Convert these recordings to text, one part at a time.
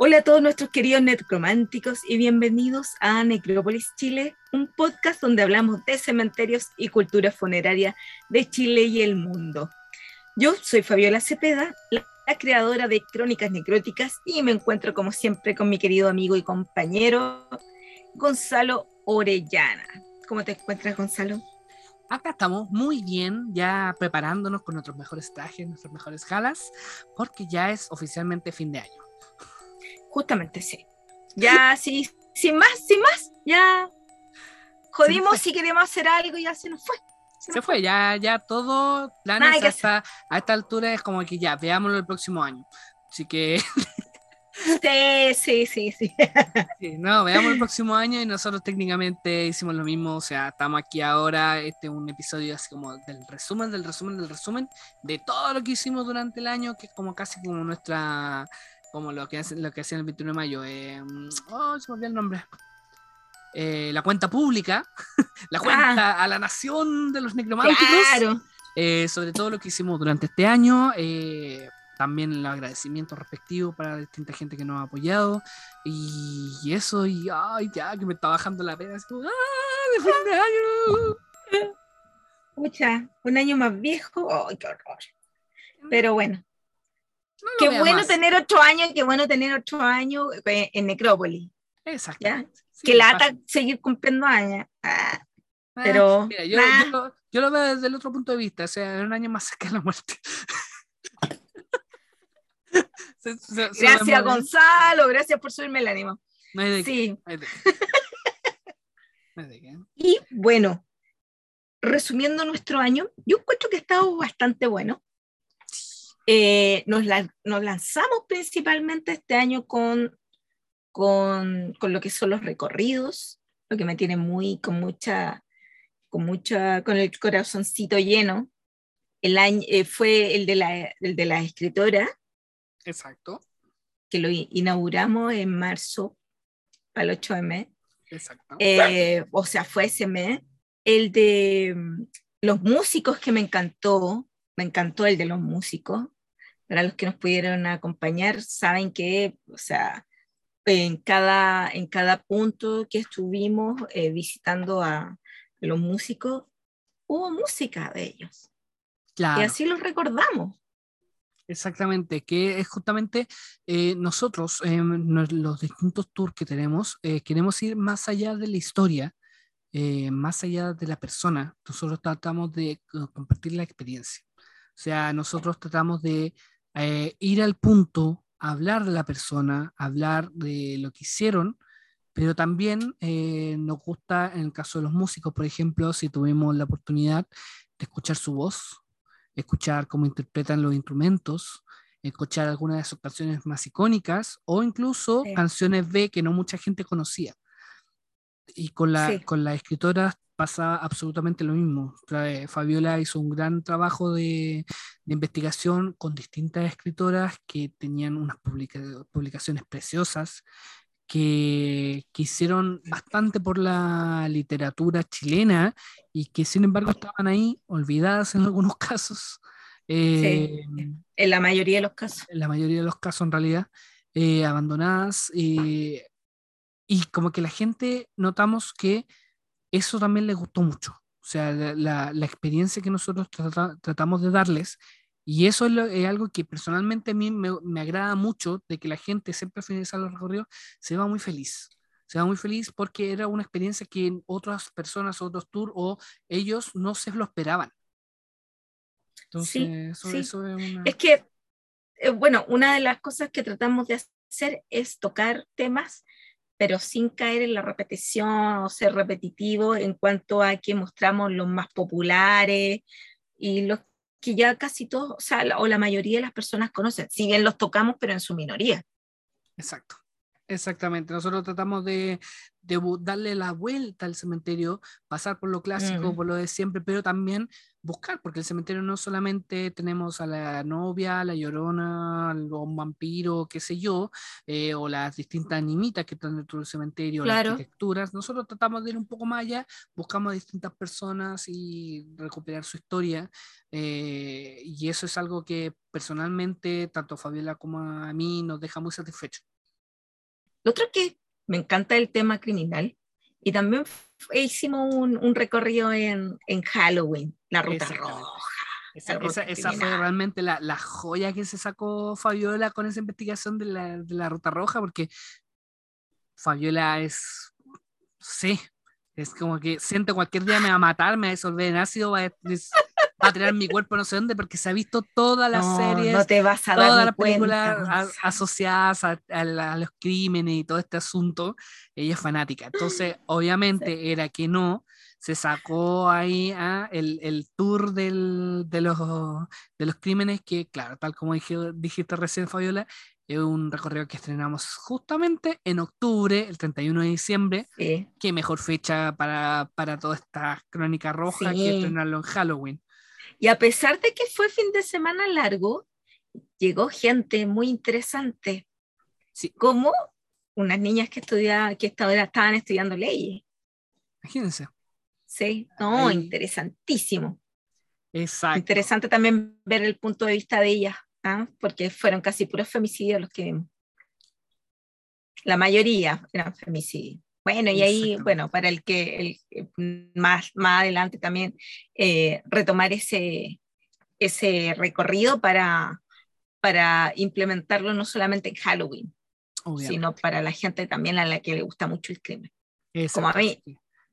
Hola a todos nuestros queridos necrománticos y bienvenidos a Necrópolis Chile, un podcast donde hablamos de cementerios y cultura funeraria de Chile y el mundo. Yo soy Fabiola Cepeda, la, creadora de Crónicas Necróticas y me encuentro como siempre con mi querido amigo y compañero Gonzalo Orellana. ¿Cómo te encuentras, Gonzalo? Acá estamos muy bien, ya preparándonos con nuestros mejores trajes, nuestras mejores galas, porque ya es oficialmente fin de año. Justamente sí. Ya, sí, sin más, sin más, ya jodimos si queríamos hacer algo y ya se nos fue. Se, fue. ya, ya todo planes hasta a esta altura es como que ya, veámoslo el próximo año. Así que. Sí, sí, sí, sí. No, veamos el próximo año y nosotros técnicamente hicimos lo mismo. O sea, estamos aquí ahora. Este es un episodio así como del resumen, del resumen, del resumen de todo lo que hicimos durante el año, que es como casi como nuestra como lo que hacen lo que hacían el 21 de mayo. Eh, oh, se me olvidó el nombre. Eh, la cuenta pública, la cuenta ah. a la nación de los necrománticos. Eh, sobre todo lo que hicimos durante este año. también el agradecimiento respectivo para distinta gente que nos ha apoyado. Y, eso, y ay, ya que me está bajando la pena. Es como, ¡ah! ¡De fin de año! Escucha, un año más viejo. ¡Ay, qué horror! Pero bueno, qué bueno tener ocho años, qué bueno tener ocho años eh, en Necrópolis. Exacto. que lata seguir cumpliendo años. Ah, ah, pero. yo, lo, veo desde el otro punto de vista, o sea, un año más cerca de la muerte. gracias, Gonzalo, gracias por subirme el ánimo. No hay de sí. Y bueno, resumiendo nuestro año, yo encuentro que ha estado bastante bueno. Eh, nos, nos, lanzamos principalmente este año con, con, con, lo que son los recorridos, lo que me tiene muy, con mucha, con mucha, con el corazoncito lleno. El año, eh, fue el de, la, el de la escritora. Exacto. Que lo inauguramos en marzo, para el 8M. Exacto. Eh, o sea, fue ese mes. El de mm, los músicos que me encantó, me encantó el de los músicos para los que nos pudieron acompañar, saben que, o sea, en cada, en cada punto que estuvimos eh, visitando a los músicos, hubo música de ellos. Claro. Y así los recordamos. Exactamente, que es justamente eh, nosotros, en los distintos tours que tenemos, eh, queremos ir más allá de la historia, más allá de la persona. Nosotros tratamos de compartir la experiencia. O sea, nosotros tratamos de eh, ir al punto, hablar de la persona, hablar de lo que hicieron, pero también eh, nos gusta, en el caso de los músicos, por ejemplo, si tuvimos la oportunidad de escuchar su voz, escuchar cómo interpretan los instrumentos, escuchar algunas de sus canciones más icónicas o incluso canciones B que no mucha gente conocía. Y con la, con la escritora pasa absolutamente lo mismo. Fabiola hizo un gran trabajo de, investigación con distintas escritoras que tenían unas publicaciones preciosas, que, que, hicieron bastante por la literatura chilena y que sin embargo estaban ahí olvidadas en algunos casos. Eh, en la mayoría de los casos. En la mayoría de los casos en realidad, eh, abandonadas. Eh, y como que la gente notamos que eso también les gustó mucho. O sea, la, la experiencia que nosotros tratamos de darles, y eso es, algo que personalmente a mí me, me, agrada mucho, de que la gente siempre al finalizar los recorridos se va muy feliz. Se va muy feliz porque era una experiencia que otras personas, otros tours o ellos no se lo esperaban. Entonces, eso, es, una... es que, eh, bueno, una de las cosas que tratamos de hacer es tocar temas pero sin caer en la repetición o ser repetitivo en cuanto a que mostramos los más populares y los que ya casi todos, o sea, o la mayoría de las personas conocen, si bien los tocamos, pero en su minoría. Exacto. Exactamente, nosotros tratamos de, de, darle la vuelta al cementerio, pasar por lo clásico, por lo de siempre, pero también buscar, porque el cementerio no solamente tenemos a la novia, a la llorona, o un vampiro, qué sé yo, eh, o las distintas animitas que están dentro del cementerio, las arquitecturas, nosotros tratamos de ir un poco más allá, buscamos a distintas personas y recuperar su historia, eh, y eso es algo que personalmente, tanto a Fabiola como a mí, nos deja muy satisfechos. Lo otro que me encanta el tema criminal y también hicimos un, un recorrido en, en, Halloween, la ruta roja. Esa, esa, fue realmente la, la, joya que se sacó Fabiola con esa investigación de la, de la ruta roja, porque Fabiola es, sí, es como que siente cualquier día me va a matar, me va a disolver en ácido, va a, a tirar mi cuerpo no sé dónde, porque se ha visto todas las series, no te vas a todas las películas asociadas a, a, los crímenes y todo este asunto. Ella es fanática. Entonces, obviamente era que no, se sacó ahí ah, el, el, tour del, de, los, de los crímenes, que claro, tal como dije, dijiste recién, Fabiola, es un recorrido que estrenamos justamente en octubre, el 31 de diciembre. Qué mejor fecha para, para toda esta crónica roja que estrenarlo en Halloween. Y a pesar de que fue fin de semana largo, llegó gente muy interesante. Sí. Como unas niñas que, estudiaban, que estaban estudiando leyes. Imagínense. Sí, no, interesantísimo. Exacto. Interesante también ver el punto de vista de ellas, ¿ah? porque fueron casi puros femicidios los que vimos. La mayoría eran femicidios. Bueno, y ahí, bueno, para el que el, más, más adelante también eh, retomar ese, ese recorrido para, para implementarlo no solamente en Halloween, sino para la gente también a la que le gusta mucho el crimen. Como a mí.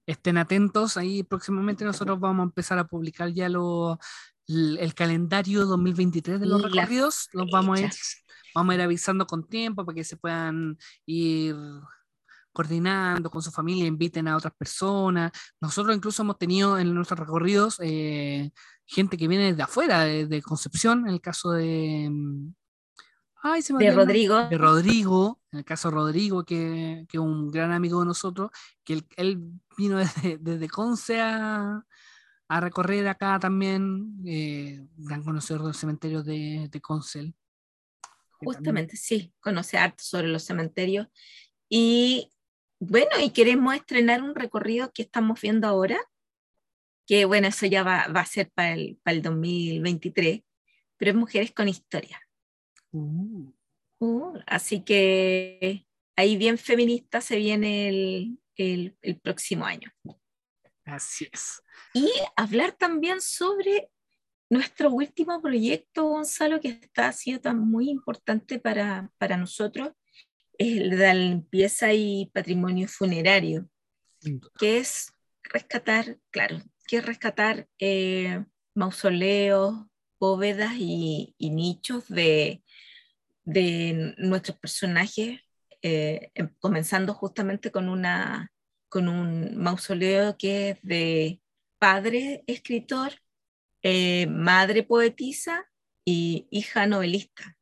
Estén atentos, ahí próximamente nosotros vamos a empezar a publicar ya lo, el, calendario 2023 de los recorridos, los vamos a, ir, vamos a ir avisando con tiempo para que se puedan ir coordinando con su familia, inviten a otras personas. Nosotros incluso hemos tenido en nuestros recorridos eh, gente que viene de afuera, de, Concepción, en el caso de... Mm, ay, se me de Rodrigo. De Rodrigo, en el caso de Rodrigo, que es un gran amigo de nosotros, que él, vino desde, desde Conce a, a, recorrer acá también, eh, gran conocedor del cementerio de, de Concel. Justamente, sí, conoce harto sobre los cementerios. Y bueno, y queremos estrenar un recorrido que estamos viendo ahora, que bueno, eso ya va, va a ser para el, para el 2023, pero es Mujeres con Historia. Uh. Uh, así que ahí bien feminista se viene el, el, el, próximo año. Así es. Y hablar también sobre nuestro último proyecto, Gonzalo, que está, ha sido tan muy importante para, para nosotros, el de la limpieza y patrimonio funerario, que es rescatar, claro, que es rescatar eh, mausoleos, bóvedas y, nichos de, de, nuestros personajes, eh, em, comenzando justamente con, una, con un mausoleo que es de padre escritor, eh, madre poetisa y hija novelista.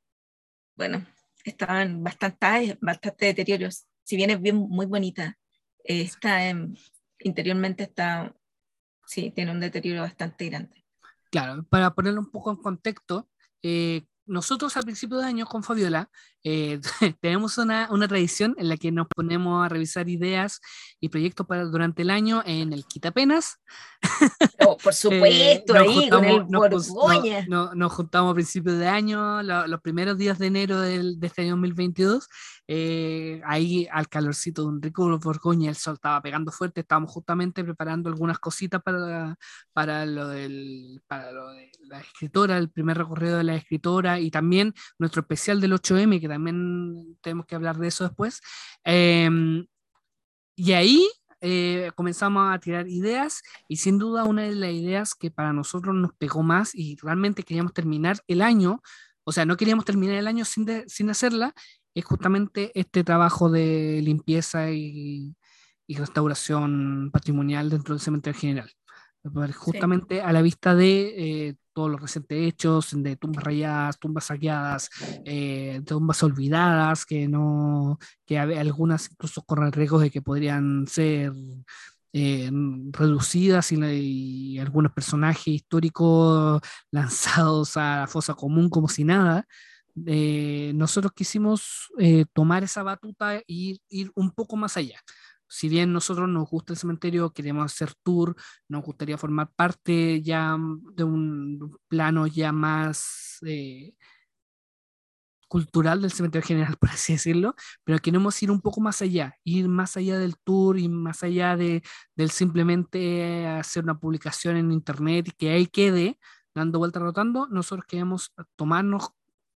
Bueno, estaban bastante, bastante deterioros, si bien es bien muy bonita, está interiormente está, sí, tiene un deterioro bastante grande. Claro, para ponerlo un poco en contexto, eh, nosotros al principio de año con Fabiola eh, tenemos una, una, tradición en la que nos ponemos a revisar ideas y proyectos para durante el año en el Quitapenas. Oh, por supuesto, eh, ahí con el nos, no, nos juntamos a principios de año, los primeros días de enero del, de este año 2022, eh, ahí al calorcito de un rico Borgoña, el sol estaba pegando fuerte, estábamos justamente preparando algunas cositas para, para, lo, del, para lo de la escritora, el primer recorrido de la escritora y también nuestro especial del 8M, que también tenemos que hablar de eso después. Em, y ahí eh, comenzamos a tirar ideas y sin duda una de las ideas que para nosotros nos pegó más y realmente queríamos terminar el año, o sea, no queríamos terminar el año sin, sin hacerla, es justamente este trabajo de limpieza y, y restauración patrimonial dentro del cementerio general justamente a la vista de eh, todos los recientes hechos de tumbas rayadas, tumbas saqueadas, eh, tumbas olvidadas, que no, que algunas incluso corren riesgos de que podrían ser eh, reducidas y, algunos personajes históricos lanzados a la fosa común como si nada. nosotros quisimos tomar esa batuta e ir un poco más allá si bien nosotros nos gusta el cementerio, queremos hacer tour, nos gustaría formar parte ya de un plano ya más eh, cultural del cementerio general, por así decirlo, pero queremos ir un poco más allá, ir más allá del tour y más allá de, del simplemente hacer una publicación en internet y que ahí quede dando vuelta rotando. Nosotros queremos tomarnos,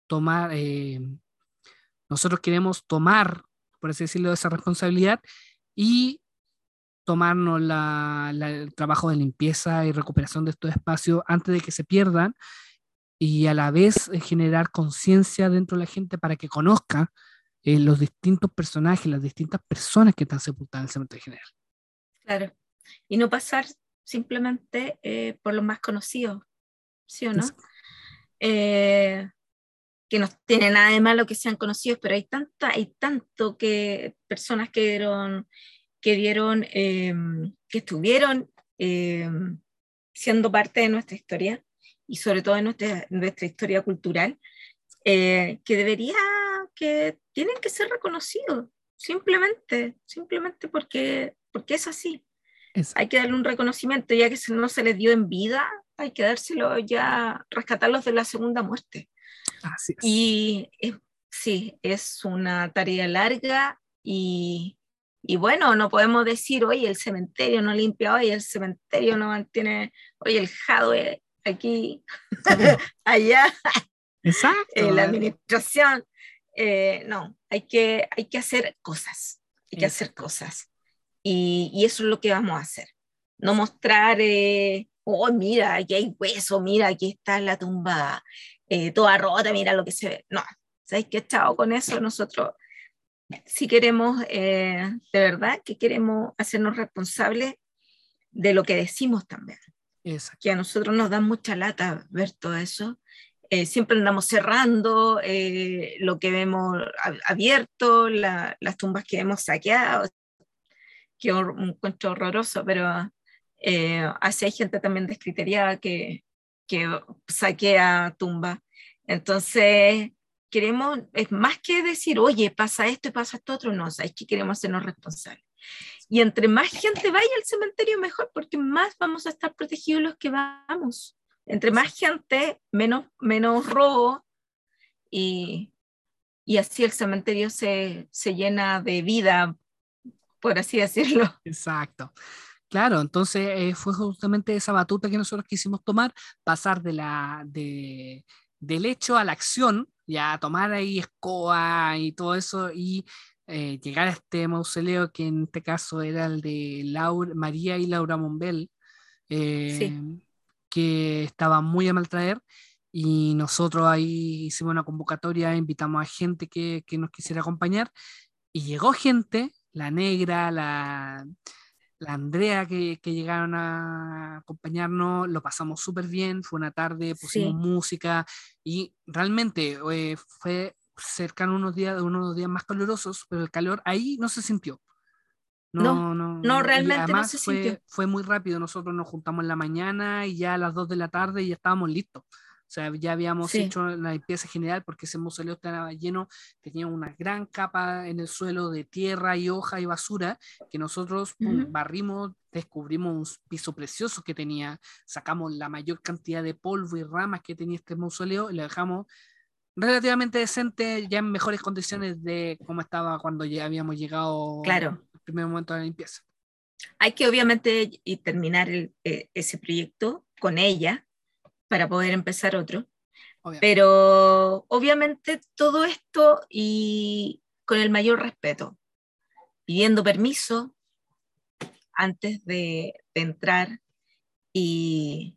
tomar, eh, nosotros queremos tomar, por así decirlo, esa responsabilidad y tomarnos el trabajo de limpieza y recuperación de estos espacios antes de que se pierdan y a la vez eh, generar conciencia dentro de la gente para que conozca eh, los distintos personajes, las distintas personas que están sepultadas en el cementerio general. Claro, y no pasar simplemente eh, por los más conocidos, ¿sí o no? Que no tiene nada de malo que sean conocidos, pero hay tanta, hay tanto que personas que dieron, que dieron, em, que estuvieron em, siendo parte de nuestra historia y sobre todo en nuestra, nuestra historia cultural, eh, que debería, que tienen que ser reconocidos, simplemente, simplemente porque, porque es así. Hay que darle un reconocimiento, ya que no se les dio en vida, hay que dárselo ya, rescatarlos de la segunda muerte. Y sí, es una tarea larga y, y, bueno, no podemos decir, oye, el cementerio no limpia, oye, el cementerio no mantiene, oye, el jadwe aquí, allá, Exacto. la administración. Eh, no, hay que, hay que hacer cosas, hay que hacer cosas. Y, y, eso es lo que vamos a hacer. No mostrar, eh, oh, mira, aquí hay hueso, mira, aquí está la tumba eh, toda rota, mira lo que se ve. No, ¿sabéis qué estado con eso? Nosotros, si queremos, de verdad, que queremos hacernos responsables de lo que decimos también que a nosotros nos da mucha lata ver todo eso. Eh, siempre andamos cerrando eh, lo que vemos abierto, las tumbas que hemos saqueado, que un encuentro horroroso, pero eh, así hay gente también descriteriada que, que saquea tumbas. Entonces, queremos, es más que decir, oye, pasa esto y pasa esto otro, no, es que queremos hacernos responsables. Y entre más gente vaya al cementerio, mejor, porque más vamos a estar protegidos los que vamos. Entre más gente, menos, menos robo y, y así el cementerio se, se llena de vida, por así decirlo. Exacto. Claro, entonces eh, fue justamente esa batuta que nosotros quisimos tomar, pasar de la, de, del hecho a la acción, ya tomar ahí escoba y todo eso y eh, llegar a este mausoleo, que en este caso era el de Laura, María y Laura Monbel, eh, que estaba muy a maltraer. Y nosotros ahí hicimos una convocatoria, invitamos a gente que, que nos quisiera acompañar. Y llegó gente, la negra, la, la Andrea que, que, llegaron a acompañarnos, lo pasamos súper bien, fue una tarde, pusimos música y realmente eh, fue cercano unos días, unos días más calurosos, pero el calor ahí no se sintió. No, no, no, realmente no se fue, sintió. Fue muy rápido, nosotros nos juntamos en la mañana y ya a las 2 de la tarde ya estábamos listos. O sea, ya habíamos hecho la limpieza general porque ese mausoleo estaba lleno, tenía una gran capa en el suelo de tierra y hoja y basura que nosotros barrimos, descubrimos un piso precioso que tenía, sacamos la mayor cantidad de polvo y ramas que tenía este mausoleo y lo dejamos relativamente decente, ya en mejores condiciones de cómo estaba cuando ya habíamos llegado claro. al primer momento de la limpieza. Hay que obviamente terminar el, eh, ese proyecto con ella para poder empezar otro. Pero obviamente todo esto y con el mayor respeto, pidiendo permiso antes de, de entrar y,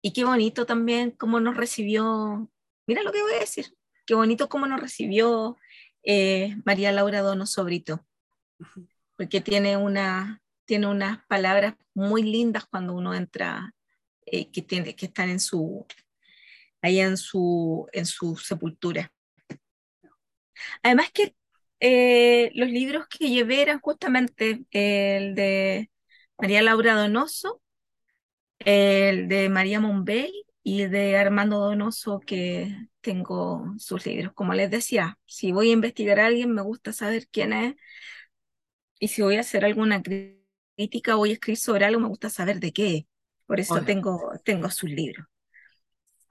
y qué bonito también cómo nos recibió Mira lo que voy a decir. Qué bonito cómo nos recibió eh, María Laura Donoso Brito, porque tiene, una, tiene unas palabras muy lindas cuando uno entra, eh, que, tiene, que están en su, allá en su, en su sepultura. Además que eh, los libros que llevé eran justamente el de María Laura Donoso, el de María Monbel y de Armando Donoso que tengo sus libros. Como les decía, si voy a investigar a alguien, me gusta saber quién es. Y si voy a hacer alguna crítica voy a escribir sobre algo, me gusta saber de qué. Por eso tengo, tengo sus libros.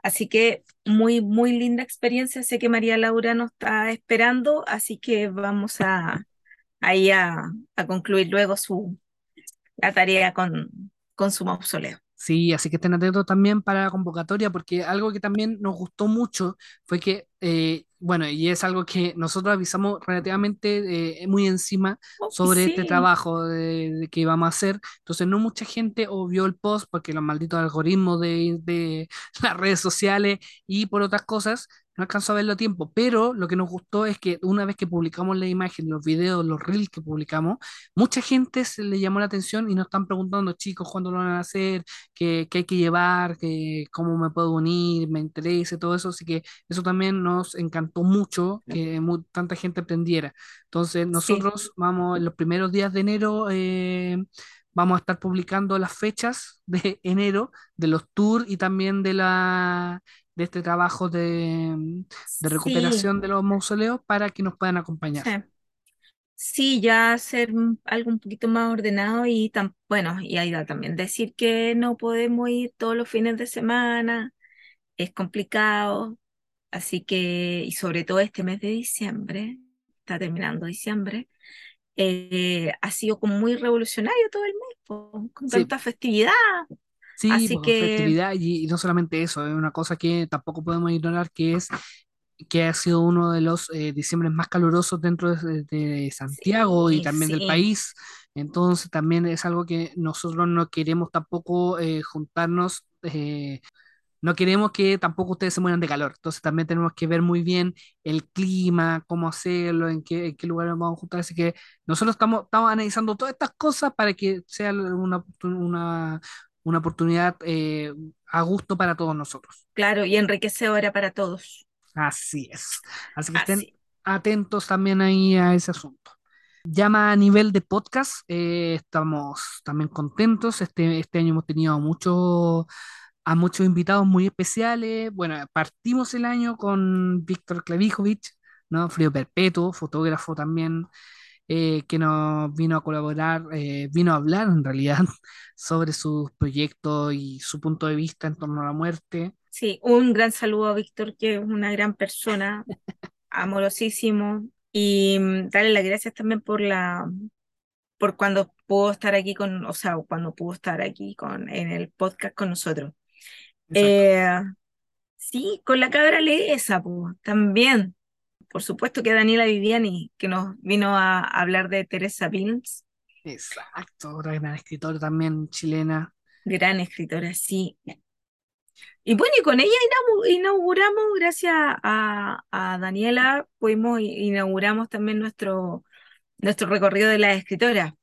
Así que muy, muy linda experiencia. Sé que María Laura nos está esperando, así que vamos a, ahí a, a concluir luego su, la tarea con, con su mausoleo. Sí, así que estén atentos también para la convocatoria, porque algo que también nos gustó mucho fue que, eh, bueno, y es algo que nosotros avisamos relativamente eh, muy encima Oh, sobre este sí, trabajo de, de que íbamos a hacer. Entonces, no mucha gente o vio el post porque los malditos algoritmos de, de las redes sociales y por otras cosas no alcanzó a verlo a tiempo. Pero lo que nos gustó es que una vez que publicamos la imagen, los videos, los reels que publicamos, mucha gente se le llamó la atención y nos están preguntando, chicos, ¿cuándo lo van a hacer? qué, qué hay que llevar, qué, cómo me puedo unir, me interesa, todo eso. Así que eso también nos encantó mucho que tanta gente aprendiera. Entonces, sí, nosotros vamos en los primeros días de enero, eh, vamos a estar publicando las fechas de enero de los tours y también de la de este trabajo de, de sí, recuperación de los mausoleos para que nos puedan acompañar. sí. Sí, ya hacer algo un poquito más ordenado y tan, bueno, y ahí también decir que no podemos ir todos los fines de semana, es complicado, así que, y sobre todo este mes de diciembre, está terminando diciembre, eh, ha sido como muy revolucionario todo el mes, po, con Sí, tanta festividad, sí, así que festividad y, y no solamente eso, es una cosa que tampoco podemos ignorar que es que ha sido uno de los eh, diciembres más calurosos dentro de, de Santiago y sí, también del país. Entonces también es algo que nosotros no queremos tampoco eh, juntarnos, eh, no queremos que tampoco ustedes se mueran de calor. Entonces también tenemos que ver muy bien el clima, cómo hacerlo, en qué, en qué lugar vamos a juntar. Así que nosotros estamos, estamos analizando todas estas cosas para que sea una, una, una oportunidad eh, a gusto para todos nosotros. claro, y enriquecedora para todos, Así es. Así que estén atentos también ahí a ese asunto. Más a nivel de podcast, eh, estamos también contentos. Este, este año hemos tenido mucho, a muchos invitados muy especiales. Bueno, partimos el año con Víctor Klavijovich, ¿no? Frío Perpetuo, fotógrafo también, eh, que nos vino a colaborar, eh, vino a hablar en realidad sobre sus proyectos y su punto de vista en torno a la muerte. Sí, un gran saludo a Víctor, que es una gran persona, amorosísimo, y mm, darle las gracias también por la, por cuando pudo estar aquí con, o sea, cuando pudo estar aquí con, en el podcast con nosotros. Eh, sí, con la cabra esa, pues, también. Por supuesto que Daniela Viviani, que nos vino a, hablar de Teresa Pins, Exacto, otra gran escritora también chilena. gran escritora, sí. Y bueno, y con ella inaugu- inauguramos, gracias a, a Daniela, pudimos, inauguramos también nuestro, nuestro recorrido de las escritoras,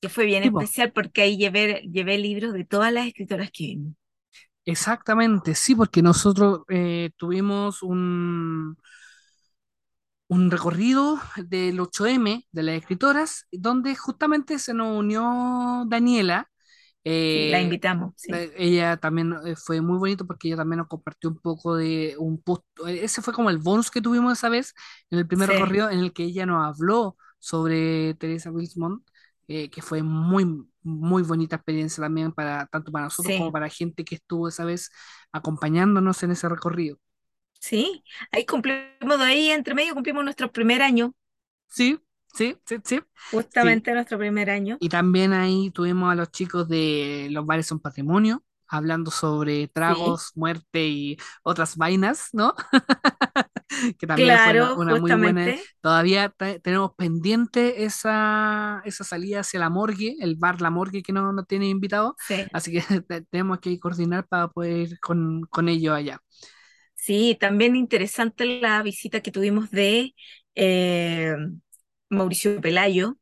que fue bien Tipo, especial porque ahí llevé, llevé libros de todas las escritoras que vimos. Exactamente, sí, porque nosotros eh, tuvimos un, un recorrido del 8M de las escritoras, donde justamente se nos unió Daniela. Sí, la eh, invitamos, sí. ella también eh, fue muy bonito porque ella también nos compartió un poco de un post. Ese fue como el bonus que tuvimos esa vez en el primer Sí, recorrido en el que ella nos habló sobre Teresa Wilsmont, eh, que fue muy, muy bonita experiencia también para tanto para nosotros como para gente que estuvo esa vez acompañándonos en ese recorrido. sí. Ahí cumplimos, de ahí entre medio cumplimos nuestro primer año, Sí, sí, sí, sí. Sí, justamente nuestro primer año. Y también ahí tuvimos a los chicos de Los Bares son Patrimonio, hablando sobre Sí, tragos, muerte y otras vainas, ¿no? Que también fue una, muy buena. Todavía te- tenemos pendiente esa, esa salida hacia la morgue, el bar La Morgue que no nos tiene invitado, Sí, así que te- tenemos que coordinar para poder ir con, con ellos allá. sí, también interesante la visita que tuvimos de eh, Mauricio Pelayo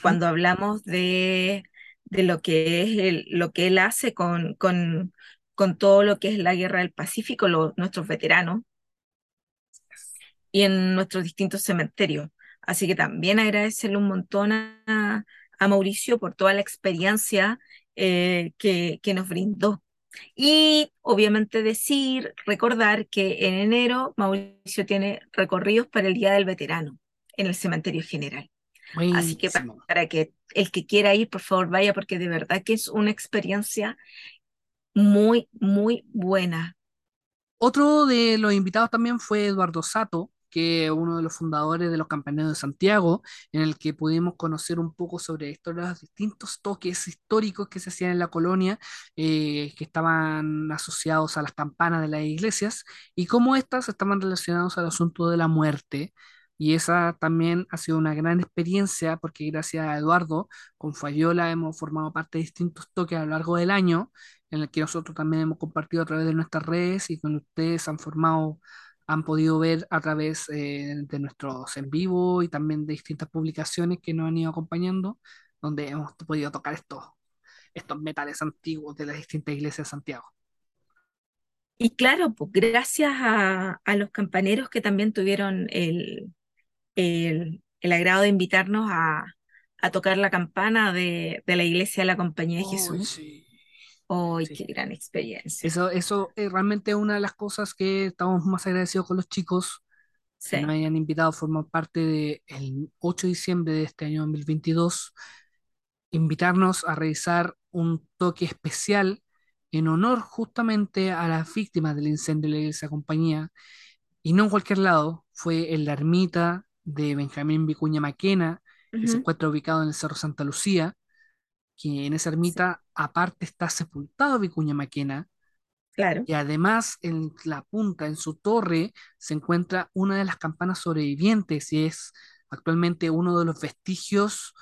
cuando hablamos de, de lo que es lo que él hace con, con, con todo lo que es la Guerra del Pacífico, lo- nuestros veteranos, y en nuestros distintos cementerios. Así que también agradecerle un montón a, a Mauricio por toda la experiencia eh, que, que nos brindó. Y obviamente decir, recordar que en enero Mauricio tiene recorridos para el Día del Veterano en el Cementerio General. Así que para que el que quiera ir, por favor, vaya, porque de verdad que es una experiencia muy, muy buena. Otro de los invitados también fue Eduardo Sato, que es uno de los fundadores de los Campaneros de Santiago, en el que pudimos conocer un poco sobre estos los distintos toques históricos que se hacían en la colonia, eh, que estaban asociados a las campanas de las iglesias y cómo éstas estaban relacionados al asunto de la muerte. Y esa también ha sido una gran experiencia porque gracias a Eduardo, con Fayola hemos formado parte de distintos toques a lo largo del año, en el que nosotros también hemos compartido a través de nuestras redes y con ustedes han formado han podido ver a través eh, de nuestros en vivo y también de distintas publicaciones que nos han ido acompañando, donde hemos podido tocar estos, estos metales antiguos de las distintas iglesias de Santiago. Y claro, pues gracias a, a los campaneros que también tuvieron el, el, el agrado de invitarnos a, a, tocar la campana de, de, la iglesia de la Compañía de Jesús. Sí. ¡Ay, sí. qué gran experiencia! Eso, eso es realmente una de las cosas que estamos más agradecidos con los chicos sí. que nos hayan invitado a formar parte del 8 de diciembre de este año 2022, invitarnos a realizar un toque especial en honor justamente a las víctimas del incendio de la iglesia compañía, y no en cualquier lado, fue en la ermita de Benjamín Vicuña Maquena, que uh -huh. se encuentra ubicado en el Cerro Santa Lucía, que en esa ermita sí. aparte está sepultado Vicuña Maquena. Claro. Y además en la punta, en su torre, se encuentra una de las campanas sobrevivientes y es actualmente uno de los vestigios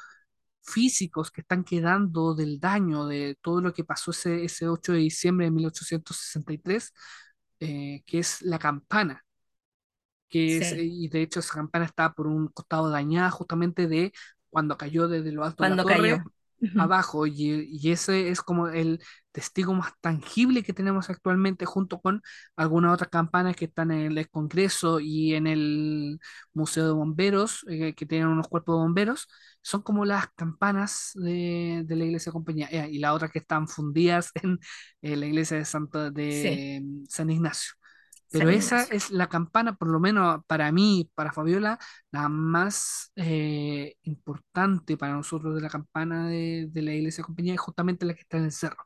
físicos que están quedando del daño de todo lo que pasó ese, ese 8 de diciembre de 1863, eh, que es la campana. Que es, sí. y de hecho esa campana está por un costado dañada justamente de cuando cayó desde lo alto cuando de la torre. Cayó abajo y, y, ese es como el testigo más tangible que tenemos actualmente junto con algunas otras campanas que están en el Congreso y en el Museo de Bomberos eh, que tienen unos cuerpos de bomberos son como las campanas de, de la iglesia de compañía eh, y la otra que están fundidas en, en la iglesia de, Santo, de sí. San Ignacio pero esa es la campana, por lo menos para mí, para Fabiola, la más eh, importante para nosotros de la campana de, de, la iglesia de compañía es justamente la que está en el cerro.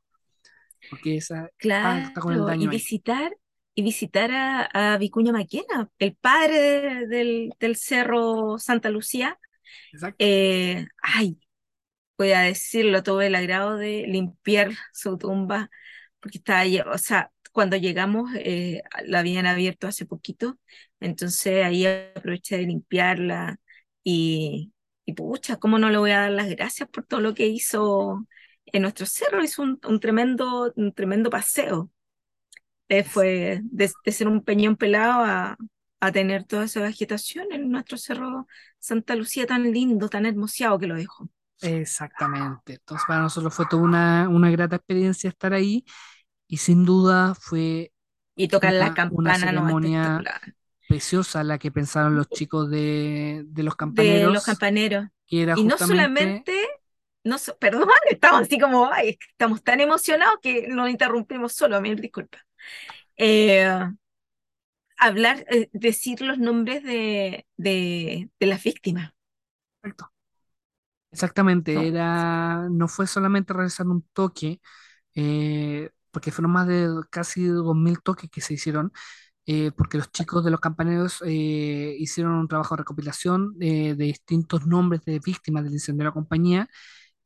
Porque esa claro, está con el daño. Y visitar, y visitar a, a, Vicuña Maquena, el padre de, del, del, cerro Santa Lucía. Eh, ay, voy a decirlo, tuve el agrado de limpiar su tumba, porque está ahí, o sea, cuando llegamos eh, la habían abierto hace poquito, entonces ahí aproveché de limpiarla y, y pucha, ¿cómo no le voy a dar las gracias por todo lo que hizo en nuestro cerro? Hizo un, un tremendo, un tremendo paseo. Eh, fue de, de, ser un peñón pelado a, a tener toda esa vegetación en nuestro cerro Santa Lucía tan lindo, tan hermoseado que lo dejó. Exactamente. Entonces para nosotros fue toda una, una grata experiencia estar ahí y sin duda fue y tocar una, la campana una ceremonia no, preciosa la que pensaron los chicos de, de los campaneros. De los campaneros. Que era y no solamente, no, perdón, estamos así como, ay, estamos tan emocionados que nos interrumpimos solo, mil disculpas. Eh, hablar, eh, decir los nombres de, de, de las víctimas. Exactamente, no. era, no fue solamente realizar un toque, eh, porque fueron más de casi 2.000 toques que se hicieron, eh, porque los chicos de los campaneros eh, hicieron un trabajo de recopilación de, de, distintos nombres de víctimas del incendio de la compañía,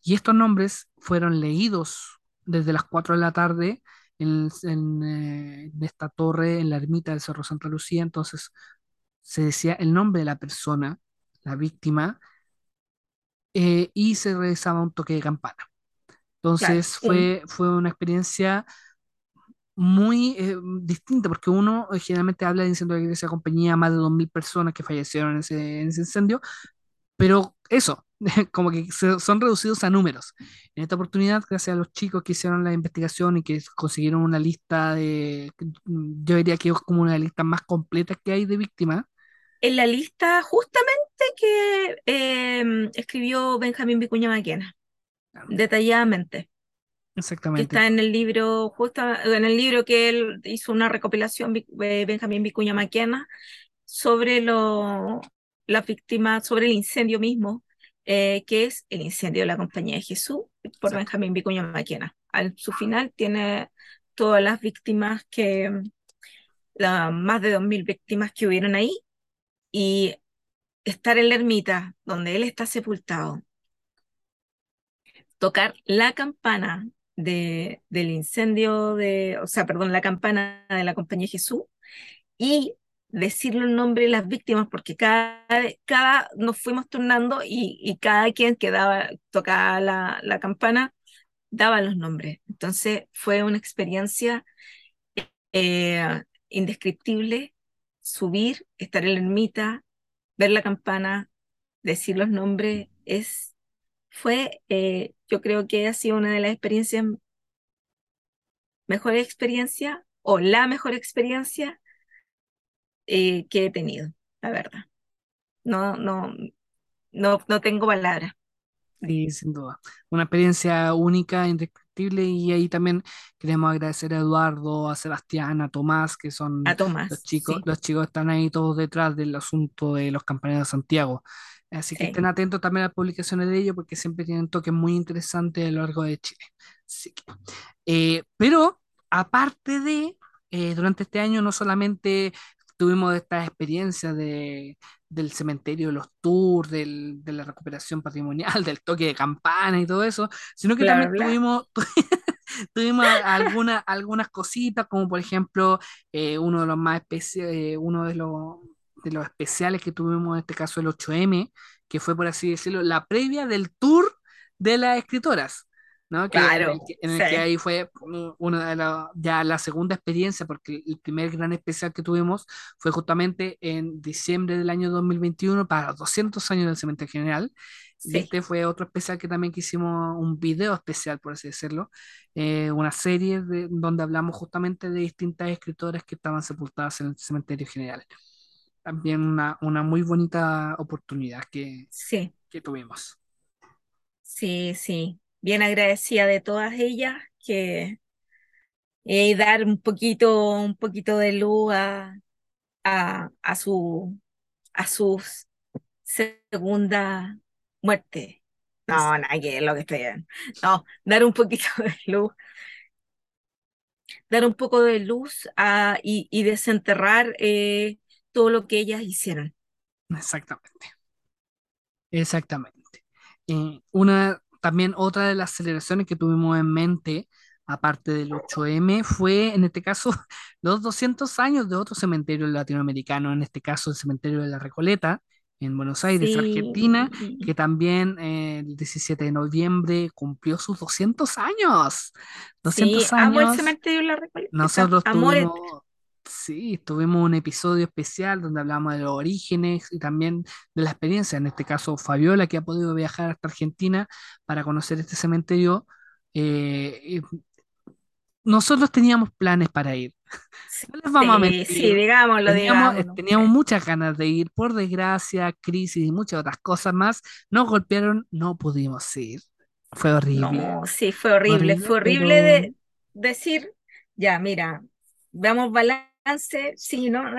y estos nombres fueron leídos desde las 4 de la tarde en, en, eh, en esta torre, en la ermita del Cerro Santa Lucía, entonces se decía el nombre de la persona, la víctima, eh, y se realizaba un toque de campana. Entonces claro, fue, sí. fue una experiencia muy eh, distinta, porque uno eh, generalmente habla de incendio de la iglesia de compañía, más de 2.000 personas que fallecieron en ese, en ese incendio, pero eso, como que se, son reducidos a números. En esta oportunidad, gracias a los chicos que hicieron la investigación y que consiguieron una lista de, yo diría que es como una lista más completa que hay de víctimas. En la lista justamente que eh, escribió Benjamín Vicuña Maquena detalladamente. Exactamente. Que está en el libro, justo en el libro que él hizo una recopilación, eh, Benjamín Vicuña Maquena, sobre lo, la víctima, sobre el incendio mismo, eh, que es el incendio de la Compañía de Jesús, por Exacto. Benjamín Vicuña Maquena. Al su final tiene todas las víctimas que, las más de 2.000 víctimas que hubieron ahí y estar en la ermita donde él está sepultado, tocar la campana de, del incendio de, o sea, perdón, la campana de la Compañía Jesús y decirle el nombre de las víctimas, porque cada, cada nos fuimos turnando y, cada quien que daba, tocaba la, la campana daba los nombres. Entonces fue una experiencia eh, indescriptible subir, estar en la ermita, ver la campana, decir los nombres, es, fue, eh, yo creo que ha sido una de las experiencias, mejor experiencia o la mejor experiencia eh, que he tenido, la verdad. No, no, no, no tengo palabras. Sí, sin duda. Una experiencia única, indescriptible, y ahí también queremos agradecer a Eduardo, a Sebastián, a Tomás, que son a Tomás, los chicos, los chicos están ahí todos detrás del asunto de los campaneros de Santiago. Así que estén atentos también a las publicaciones de ellos, porque siempre tienen toques muy interesantes a lo largo de Chile. Eh, pero aparte de, eh, durante este año no solamente tuvimos esta experiencia de, del cementerio, los tours, del, de la recuperación patrimonial, del toque de campana y todo eso, sino que también tuvimos, tuvimos algunas, algunas cositas, como por ejemplo eh, uno de los más especiales, uno de los, de los especiales que tuvimos en este caso el 8M, que fue por así decirlo, la previa del tour de las escritoras. ¿no? claro, en el, que, ahí fue una de la, ya la segunda experiencia, porque el primer gran especial que tuvimos fue justamente en diciembre del año 2021 para los 200 años del Cementerio General. Y este fue otro especial que también que hicimos, un video especial, por así decirlo, eh, una serie de, donde hablamos justamente de distintas escritoras que estaban sepultadas en el Cementerio General. También una, una muy bonita oportunidad que, sí. que tuvimos. Sí, sí, bien agradecida de todas ellas que y dar un poquito, un poquito de luz a, a, su a sus segunda muerte. No, nada que lo que estoy No, dar un poquito de luz. Dar un poco de luz a, y, desenterrar eh, todo lo que ellas hicieron. Exactamente. Exactamente. Eh, una también otra de las celebraciones que tuvimos en mente, aparte del 8M, fue en este caso los 200 años de otro cementerio latinoamericano, en este caso el cementerio de la Recoleta, en Buenos Aires, Argentina, que también eh, el 17 de noviembre cumplió sus 200 años. 200 sí, años. Amo el cementerio de la Recoleta. Nosotros tuvimos, Sí, tuvimos un episodio especial donde hablamos de los orígenes y también de la experiencia. En este caso, Fabiola, que ha podido viajar hasta Argentina para conocer este cementerio. Eh, nosotros teníamos planes para ir. No les vamos a mentir. Sí, digámoslo, teníamos, eh, teníamos muchas ganas de ir. Por desgracia, crisis y muchas otras cosas más, nos golpearon, no pudimos ir. Fue horrible. No, sí, fue horrible. fue horrible de decir, ya, mira, veamos balance si no,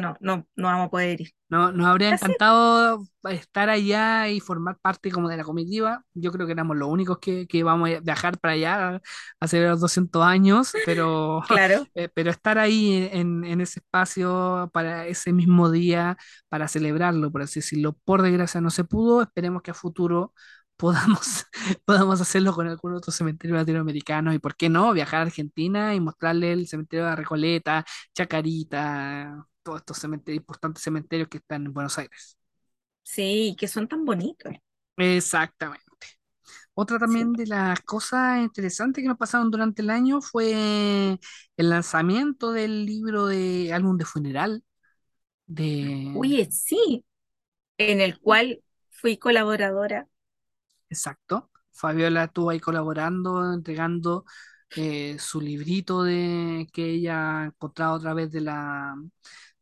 no, no, no vamos a poder ir. No, nos habría encantado estar allá y formar parte como de la comitiva. Yo creo que éramos los únicos que, que íbamos a viajar para allá celebrar los 200 años, pero, claro. Eh, pero estar ahí en, en, ese espacio para ese mismo día, para celebrarlo, por así decirlo, por desgracia no se pudo. Esperemos que a futuro podamos, podamos hacerlo con algún otro cementerio latinoamericano y por qué no viajar a Argentina y mostrarle el cementerio de Recoleta, Chacarita, todos estos cementerios, importantes cementerios que están en Buenos Aires. Sí, que son tan bonitos. Exactamente. Otra también de las cosas interesantes que nos pasaron durante el año fue el lanzamiento del libro de álbum de funeral de... Oye, sí, en el cual fui colaboradora Exacto. Fabiola estuvo ahí colaborando, entregando eh, su librito de que ella ha encontrado a través de la,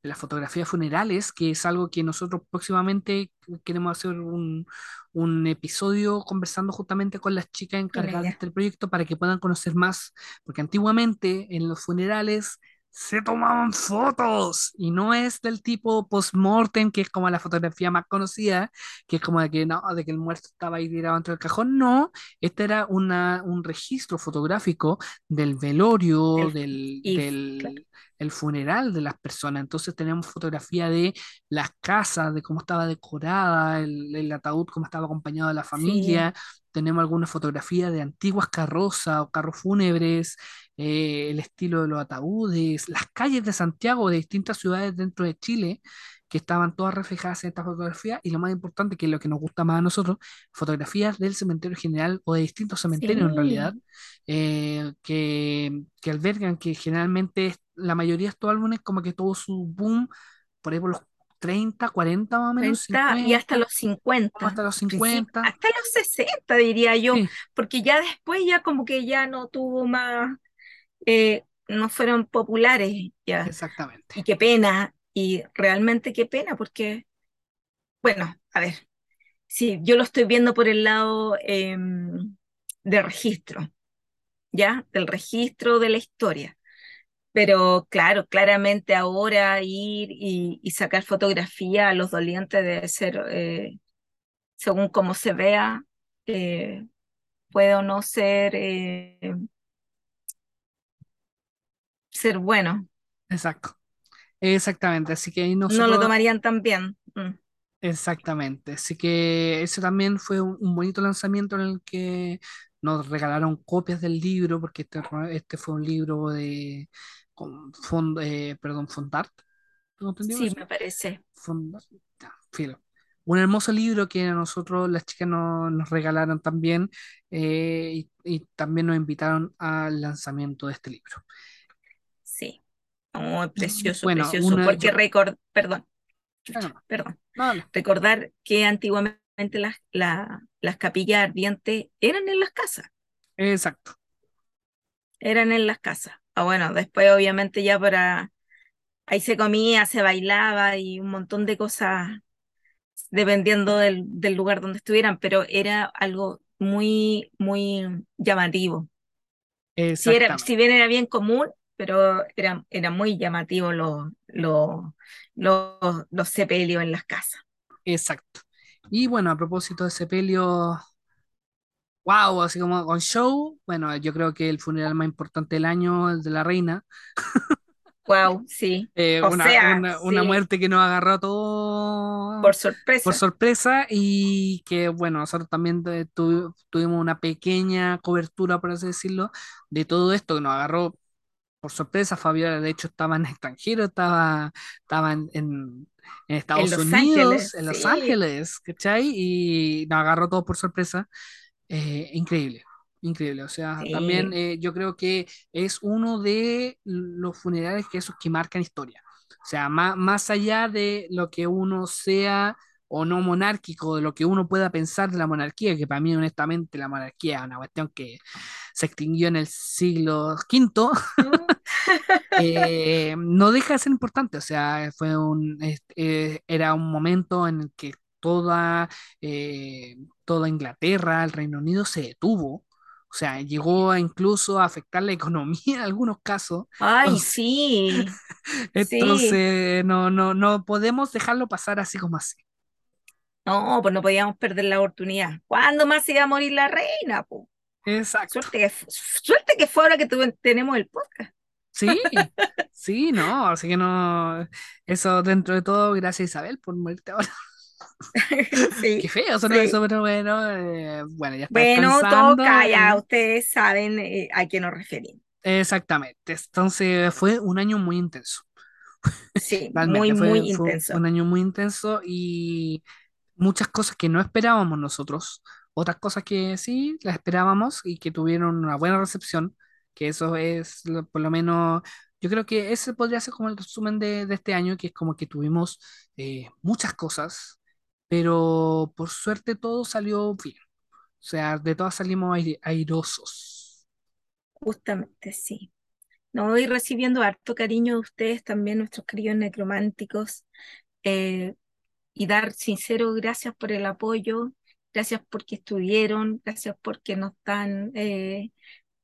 de las fotografías funerales, que es algo que nosotros próximamente queremos hacer un, un episodio conversando justamente con las chicas encargadas de este proyecto para que puedan conocer más, porque antiguamente en los funerales se tomaban fotos y no es del tipo post-mortem, que es como la fotografía más conocida, que es como de que no, de que el muerto estaba ahí tirado dentro del cajón. No, este era una, un registro fotográfico del velorio, del, del, el funeral de las personas. Entonces tenemos fotografía de las casas, de cómo estaba decorada, el, ataúd, cómo estaba acompañado de la familia. Tenemos algunas fotografías de antiguas carrozas o carros fúnebres, eh, el estilo de los ataúdes, las calles de Santiago, de distintas ciudades dentro de Chile que estaban todas reflejadas en esta fotografía y lo más importante, que es lo que nos gusta más a nosotros, fotografías del cementerio general o de distintos cementerios en realidad, eh, que, que, albergan que generalmente la mayoría de estos álbumes como que tuvo su boom por ahí por los 30, 40 más o menos. y hasta los 50. Hasta los 50. Hasta los 60 diría yo, porque ya después ya como que ya no tuvo más, eh, no fueron populares ya. Exactamente. Y qué pena, y realmente qué pena, porque, bueno, a ver, sí, yo lo estoy viendo por el lado em, de registro, ¿ya? Del registro de la historia. Pero claro, claramente ahora ir y, sacar fotografía a los dolientes debe ser, eh, según cómo se vea, eh, puede o no ser, eh, ser bueno. Exacto. Exactamente, así que ahí No lo tomarían tan bien. Mm. Exactamente, así que ese también fue un, bonito lanzamiento en el que nos regalaron copias del libro, porque este, este fue un libro de, con fond, eh, perdón, Fondart. Sí, me parece. Un hermoso libro que a nosotros las chicas nos regalaron también eh, y, y también nos invitaron al lanzamiento de este libro. Oh, precioso, precioso. Porque record, perdón, perdón. Recordar que antiguamente las, las capillas ardientes eran en las casas. Exacto. Eran en las casas. Ah, bueno, después obviamente ya para ahí se comía, se bailaba y un montón de cosas dependiendo del, del lugar donde estuvieran, pero era algo muy, muy llamativo. Si, era, si bien era bien común, pero era, era muy llamativo los, los, los, sepelios en las casas. Exacto. Y bueno, a propósito de sepelio, wow, así como con show, bueno, yo creo que el funeral más importante del año, el de la reina. Wow, sí. Eh, una, una, muerte que nos agarró todo por sorpresa. Por sorpresa y que, bueno, nosotros también tuvimos una pequeña cobertura, por así decirlo, de todo esto que nos agarró por sorpresa, Fabiola de hecho estaba en extranjero, estaba, estaba en, Estados Unidos, en Los Ángeles, ¿cachai? Y nos agarró todo por sorpresa. Eh, increíble, increíble. O sea, también eh, yo creo que es uno de los funerales que esos que marcan historia. O sea, más, más allá de lo que uno sea o no monárquico, de lo que uno pueda pensar de la monarquía, que para mí honestamente la monarquía es una cuestión que se extinguió en el siglo V, eh, no deja de ser importante, o sea, fue un, eh, era un momento en el que toda, eh, toda Inglaterra, el Reino Unido se detuvo, o sea, llegó incluso a afectar la economía en algunos casos. Ay, sí. Entonces, No, no, no podemos dejarlo pasar así como así. No, pues no podíamos perder la oportunidad. ¿Cuándo más se iba a morir la reina? Exacto. Suerte que, suerte que fue ahora que tenemos el podcast. Sí, sí, no, así que no, eso dentro de todo, gracias Isabel por morirte ahora. Sí, Qué feo solo eso, pero bueno, eh, bueno, ya está Bueno, toca, ya ustedes saben eh, a qué nos referimos. Exactamente, entonces fue un año muy intenso. Sí, muy, muy intenso. un año muy intenso y muchas cosas que no esperábamos nosotros, otras cosas que sí las esperábamos y que tuvieron una buena recepción, que eso es por lo menos, yo creo que ese podría ser como el resumen de, este año, que es como que tuvimos eh, muchas cosas, pero por suerte todo salió bien. O sea, de todas salimos airosos. Justamente, sí. No voy recibiendo harto cariño de ustedes también, nuestros queridos necrománticos. Eh, y dar sincero gracias por el apoyo, gracias porque estuvieron, gracias porque nos están, eh,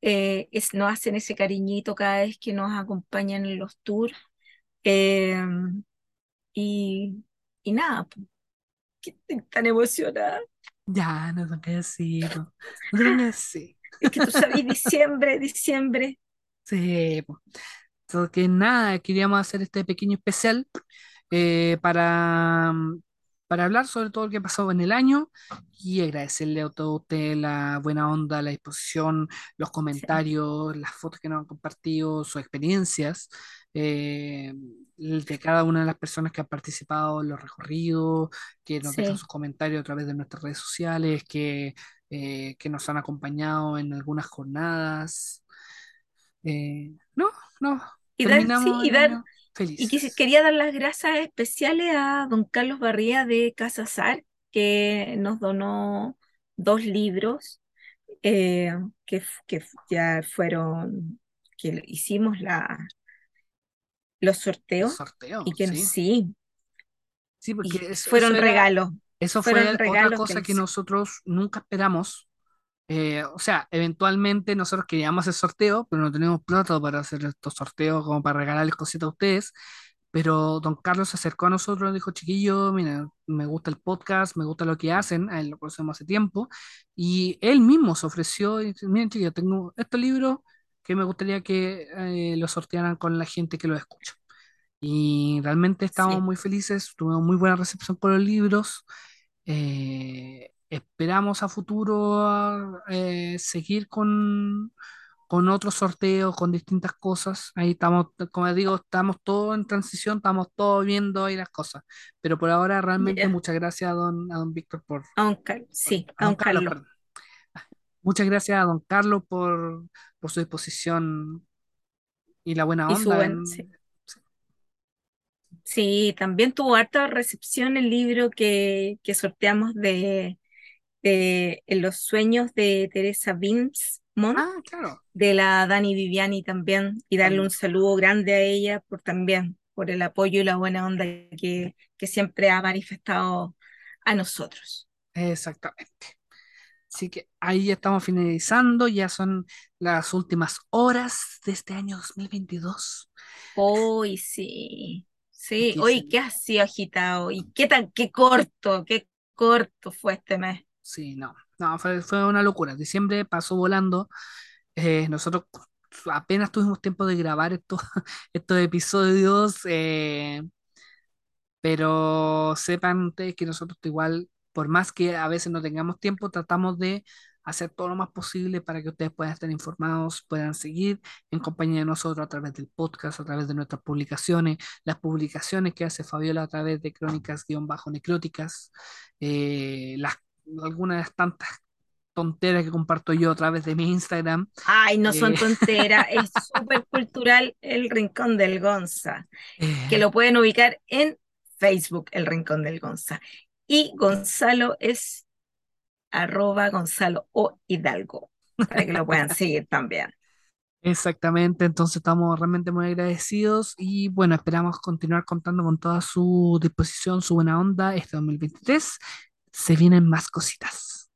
eh, nos hacen ese cariñito cada vez que nos acompañan en los tours. Em, y, y nada, estoy tan emocionada. Ya, no tengo que decir, no tengo que decir. Es que tú sabes, diciembre, diciembre. Sí, Entonces, que nada, queríamos hacer este pequeño especial eh, para, para hablar sobre todo lo que pasó en el año y agradecerle a todos ustedes la buena onda, la disposición, los comentarios, las fotos que nos han compartido, sus experiencias. Eh, de cada una de las personas que han participado en los recorridos, que nos dejan sus comentarios a través de nuestras redes sociales, que, eh, que nos han acompañado en algunas jornadas. no, no, y dar, y, quería dar las gracias especiales a don Carlos Barría de Casasar, que nos donó dos libros eh, que, que, ya fueron, que hicimos la, los sorteos. y que sí. sí. porque fueron regalos. Eso fue otra cosa que nosotros nunca esperamos eh, o sea, eventualmente nosotros queríamos hacer sorteo, pero no tenemos plata para hacer estos sorteos como para regalarles cositas a ustedes. Pero don Carlos se acercó a nosotros y dijo, chiquillo, mira, me gusta el podcast, me gusta lo que hacen, a él lo conocemos hace tiempo. Y él mismo se ofreció y dice, miren chiquillo, tengo este libro que me gustaría que eh, lo sortearan con la gente que lo escucha. Y realmente estábamos muy felices, tuvimos muy buena recepción por los libros. Eh, esperamos a futuro eh, seguir con, con otros sorteos, con distintas cosas. Ahí estamos, como digo, estamos todos en transición, estamos todos viendo ahí las cosas. Pero por ahora, realmente, muchas gracias a don, a don Víctor por. A don Carlos, sí, a don, Carlos. Muchas gracias a don Carlos por, por su disposición y la buena onda. sí. también tuvo harta recepción el libro que, que sorteamos de de En los sueños de Teresa Vince ah, claro. de la Dani Viviani también, y darle un saludo grande a ella por también, por el apoyo y la buena onda que, que siempre ha manifestado a nosotros. Exactamente. Así que ahí ya estamos finalizando, ya son las últimas horas de este año 2022. Hoy sí, sí, hoy qué ha sido agitado y qué tan, qué corto, qué corto fue este mes. Sí, no, no, fue, una locura. Diciembre pasó volando. Eh, nosotros apenas tuvimos tiempo de grabar estos, estos episodios, eh, pero sepan ustedes que nosotros igual, por más que a veces no tengamos tiempo, tratamos de hacer todo lo más posible para que ustedes puedan estar informados, puedan seguir en compañía de nosotros a través del podcast, a través de nuestras publicaciones, las publicaciones que hace Fabiola a través de crónicas-necróticas, eh, las algunas de las tantas tonteras que comparto yo a través de mi Instagram. Ay, no son eh, tonteras, es súper cultural el Rincón del Gonza, que eh. lo pueden ubicar en Facebook, el Rincón del Gonza. Y Gonzalo es arroba Gonzalo o Hidalgo, para que lo puedan seguir también. Exactamente, entonces estamos realmente muy agradecidos y bueno, esperamos continuar contando con toda su disposición, su buena onda este 2023 se vienen más cositas.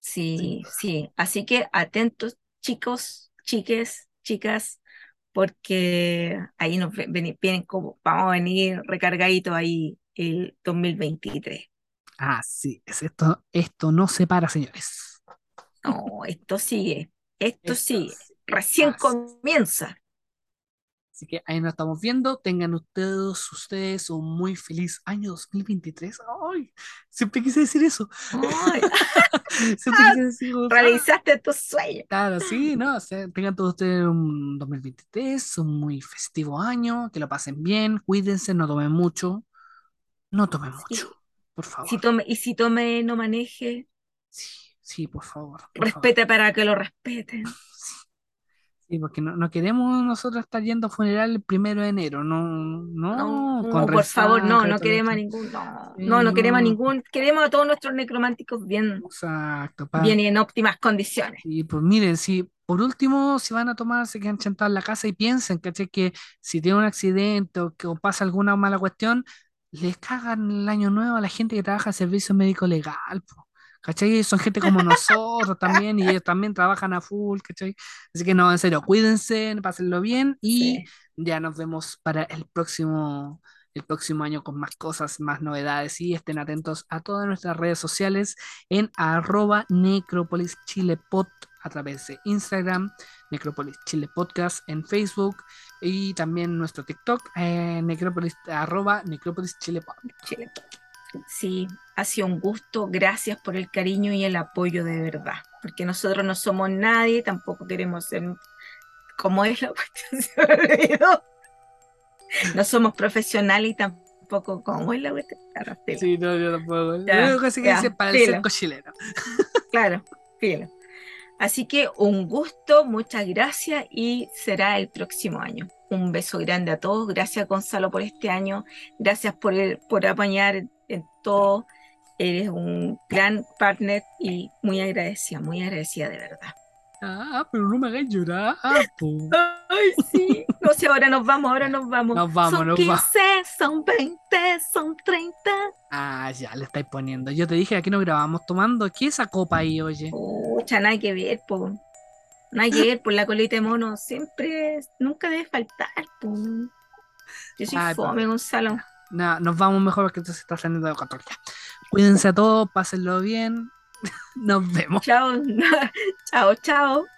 Sí, sí. Así que atentos, chicos, chiques, chicas, porque ahí nos vienen como, vamos a venir recargaditos ahí el 2023. Así es, esto, esto no se para, señores. No, esto sigue, esto, sigue, recién comienza. Así que ahí nos estamos viendo. Tengan ustedes, ustedes un muy feliz año 2023. ¡Ay! Siempre quise decir eso. siempre quise decir Realizaste tu sueño. Claro, sí, ¿no? tengan todos ustedes un 2023, un muy festivo año, que lo pasen bien, cuídense, no tomen mucho. No tomen mucho, por favor. Si tome, y si tome, no maneje. Sí, sí, por favor. Respete para que lo respeten. Sí, porque no, no, queremos nosotros estar yendo a funeral el primero de enero, no, no, no por favor, no, no queremos a ningún, no, no, no, queremos a ningún, queremos a todos nuestros necrománticos bien, Exacto, bien y en óptimas condiciones. Y pues miren, si por último, si van a tomar, se quedan sentados en la casa y piensen, ¿cachai? Que si tiene un accidente o que pasa alguna mala cuestión, les cagan el año nuevo a la gente que trabaja en servicio médico legal. ¿Cachai? Son gente como nosotros también y ellos también trabajan a full, ¿cachai? Así que no, en serio, cuídense, pásenlo bien y ya nos vemos para el próximo, el próximo año con más cosas, más novedades y estén atentos a todas nuestras redes sociales en arroba necropolis chile a través de Instagram, Necrópolis Chile Podcast en Facebook y también nuestro TikTok, eh, Necrópolis, arroba Necrópolis Chile. Sí, ha sido un gusto. Gracias por el cariño y el apoyo de verdad. Porque nosotros no somos nadie, tampoco queremos ser como es la cuestión. no somos profesionales y tampoco como es la cuestión. Sí, no, yo tampoco. Ya, lo que que dice para el chileno. Claro, fíjate. Así que un gusto, muchas gracias y será el próximo año. Un beso grande a todos. Gracias Gonzalo por este año. Gracias por, el, por apañar todo. Eres un gran partner y muy agradecida, muy agradecida de verdad. Ah, pero no me hagas llorar. Ay, sí. No sé, ahora nos vamos, ahora nos vamos. Nos vamos, son 15, son 20, son 30. Ah, ya le estáis poniendo. Yo te dije aquí no grabamos tomando. ¿Qué es esa copa ahí, oye? Pucha, nada que ver, po. Nada que ver, por la colita de mono siempre, nunca debe faltar, po. Yo soy ah, fome, Gonzalo. No, nos vamos mejor porque entonces está saliendo de control. Cuídense a todos, pásenlo bien. Nos vemos. Chao, chao, chao.